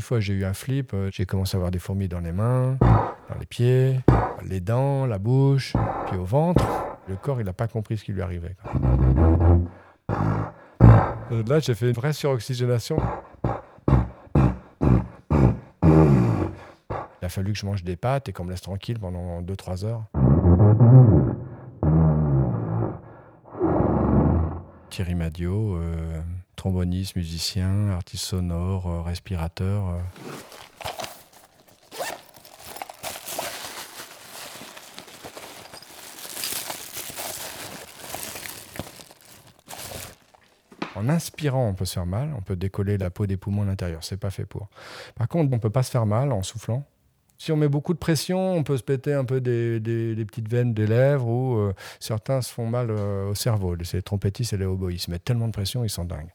une fois, j'ai eu un flip. euh, J'ai commencé à avoir des fourmis dans les mains, dans les pieds, les dents, la bouche, puis au ventre. Le corps, il n'a pas compris ce qui lui arrivait. Euh, Là, j'ai fait une vraie suroxygénation. Il a fallu que je mange des pâtes et qu'on me laisse tranquille pendant 2-3 heures. Thierry Madio, euh, tromboniste, musicien, artiste sonore, euh, respirateur. euh. En inspirant, on peut se faire mal, on peut décoller la peau des poumons à l'intérieur, c'est pas fait pour. Par contre, on peut pas se faire mal en soufflant. Si on met beaucoup de pression, on peut se péter un peu des, petites veines des lèvres ou euh, certains se font mal euh, au cerveau. Les trompettistes et les oboïs ils se mettent tellement de pression, ils sont dingues.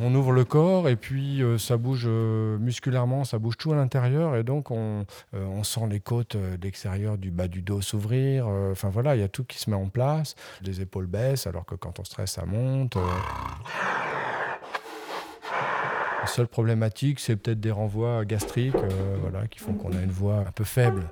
On ouvre le corps et puis euh, ça bouge euh, musculairement, ça bouge tout à l'intérieur et donc on, euh, on sent les côtes l'extérieur du bas du dos s'ouvrir. Enfin voilà, il y a tout qui se met en place. Les épaules baissent alors que quand on stresse, ça monte. La seule problématique, c'est peut-être des renvois gastriques voilà, qui font qu'on a une voix un peu faible.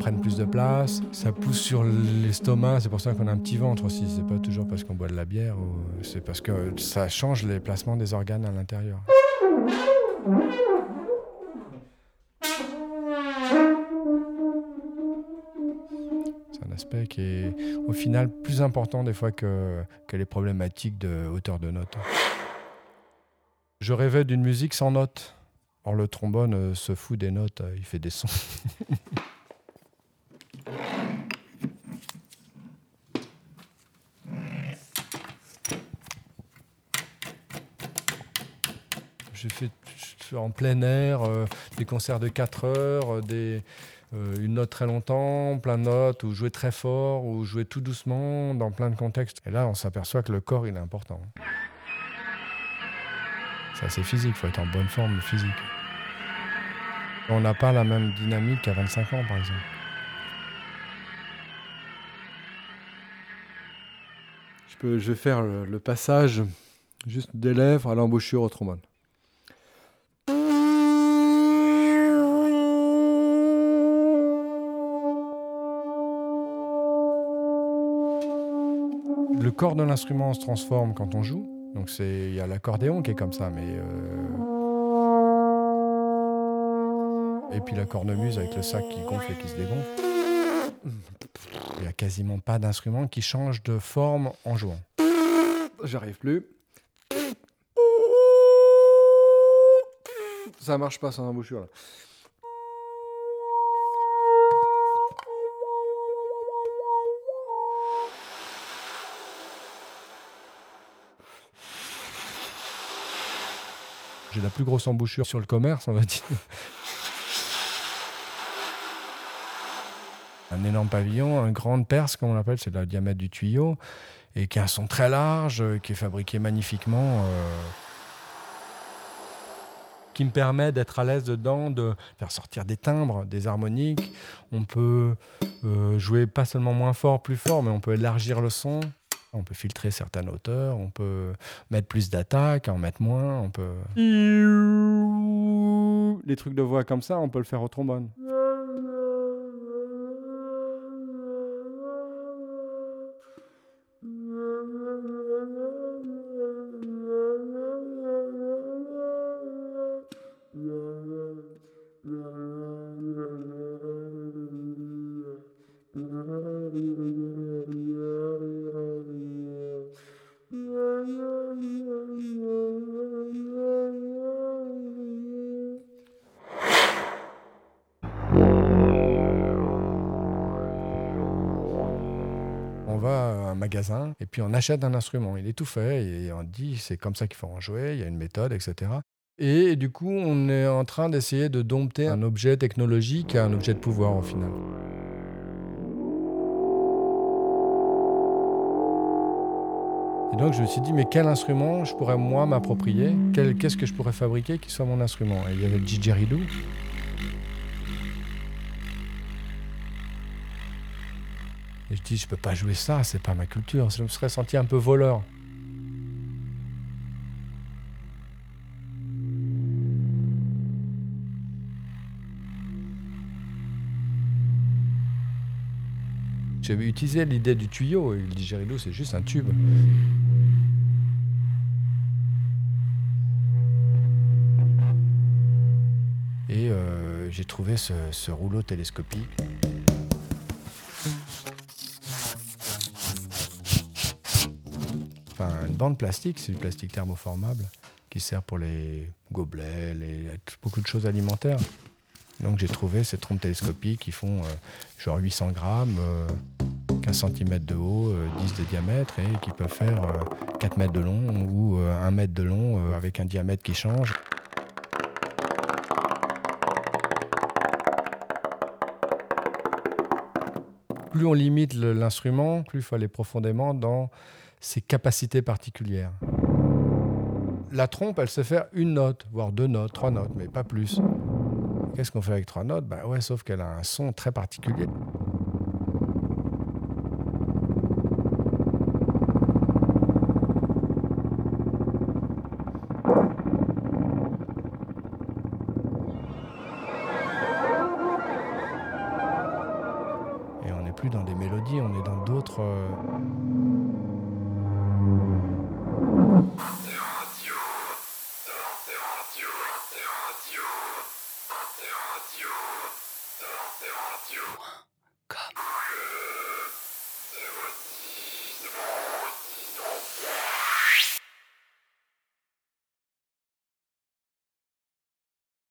Prennent plus de place, ça pousse sur l'estomac, c'est pour ça qu'on a un petit ventre aussi. C'est pas toujours parce qu'on boit de la bière, c'est parce que ça change les placements des organes à l'intérieur. C'est un aspect qui est au final plus important des fois que, que les problématiques de hauteur de note. Je rêvais d'une musique sans notes. Or le trombone euh, se fout des notes, euh, il fait des sons. J'ai fait en plein air euh, des concerts de 4 heures, euh, euh, une note très longtemps, plein de notes, ou jouer très fort, ou jouer tout doucement, dans plein de contextes. Et là, on s'aperçoit que le corps, il est important. C'est assez physique, il faut être en bonne forme physique. On n'a pas la même dynamique qu'à 25 ans, par exemple. Je, vais faire le, le passage juste des lèvres à l'embouchure au trombone. Corps de l'instrument se transforme quand on joue. Donc c'est il y a l'accordéon qui est comme ça, mais euh, et puis la cornemuse avec le sac qui gonfle et qui se dégonfle. Il y a quasiment pas d'instrument qui change de forme en jouant. J'arrive plus. Ça marche pas sans embouchure là. J'ai la plus grosse embouchure sur le commerce, on va dire. Un énorme pavillon, un grande perce, comme on l'appelle, c'est le diamètre du tuyau, et qui a un son très large, qui est fabriqué magnifiquement, euh, qui me permet d'être à l'aise dedans, de faire sortir des timbres, des harmoniques. On peut euh, jouer pas seulement moins fort, plus fort, mais on peut élargir le son. On peut filtrer certaines hauteurs, on peut mettre plus d'attaque, en mettre moins, on peut... Les trucs de voix comme ça, on peut le faire au trombone. on va à un magasin et puis on achète un instrument. Il est tout fait et on dit c'est comme ça qu'il faut en jouer, il y a une méthode, etc. Et du coup, on est en train d'essayer de dompter un objet technologique à un objet de pouvoir au final. Et donc je me suis dit, mais quel instrument je pourrais moi m'approprier Qu'est-ce que je pourrais fabriquer qui soit mon instrument Et il y avait le didgeridoo, Et je dis, je peux pas jouer ça, c'est pas ma culture. Je me serais senti un peu voleur. J'avais utilisé l'idée du tuyau, et le didgeridoo c'est juste un tube. Et euh, j'ai trouvé ce, ce rouleau télescopique. Enfin, une bande plastique, c'est du plastique thermoformable qui sert pour les gobelets, beaucoup de choses alimentaires. Donc j'ai trouvé ces trompes télescopiques qui font euh, genre 800 grammes, 15 euh, cm de haut, 10 euh, de diamètre et qui peuvent faire 4 mètres de long ou 1 mètre de long avec un diamètre qui change. Plus on limite l'instrument, plus il faut aller profondément dans ses capacités particulières. La trompe, elle sait faire une note, voire deux notes, trois notes, mais pas plus. Qu'est-ce qu'on fait avec trois notes? Bah ouais, sauf qu'elle a un son très particulier. Et on n'est plus dans des mélodies, on est dans d'autres. Comme.